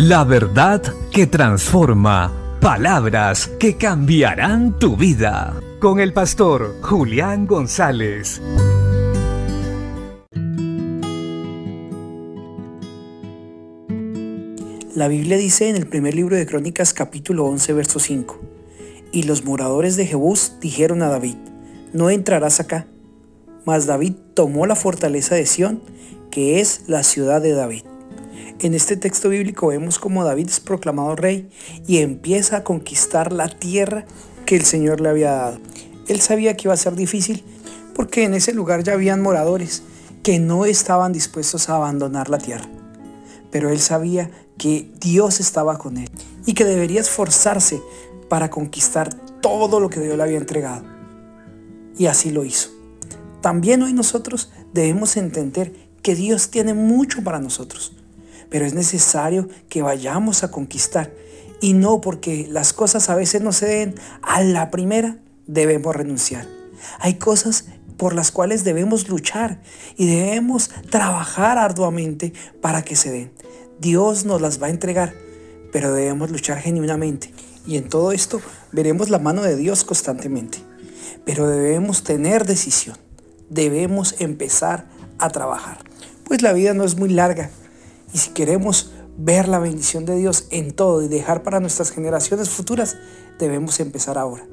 La verdad que transforma. Palabras que cambiarán tu vida. Con el pastor Julián González. La Biblia dice en el primer libro de Crónicas capítulo 11 verso 5. Y los moradores de Jebús dijeron a David, no entrarás acá. Mas David tomó la fortaleza de Sión, que es la ciudad de David. En este texto bíblico vemos cómo David es proclamado rey y empieza a conquistar la tierra que el Señor le había dado. Él sabía que iba a ser difícil porque en ese lugar ya habían moradores que no estaban dispuestos a abandonar la tierra. Pero él sabía que Dios estaba con él y que debería esforzarse para conquistar todo lo que Dios le había entregado. Y así lo hizo. También hoy nosotros debemos entender que Dios tiene mucho para nosotros pero es necesario que vayamos a conquistar. Y no porque las cosas a veces no se den a la primera, debemos renunciar. Hay cosas por las cuales debemos luchar y debemos trabajar arduamente para que se den. Dios nos las va a entregar, pero debemos luchar genuinamente. Y en todo esto veremos la mano de Dios constantemente. Pero debemos tener decisión. Debemos empezar a trabajar. Pues la vida no es muy larga y si queremos ver la bendición de Dios en todo y dejar para nuestras generaciones futuras, debemos empezar ahora.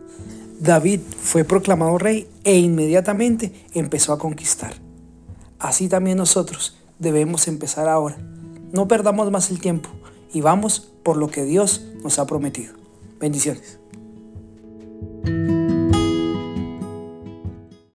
David fue proclamado rey e inmediatamente empezó a conquistar. Así también nosotros debemos empezar ahora. No perdamos más el tiempo y vamos por lo que Dios nos ha prometido. Bendiciones.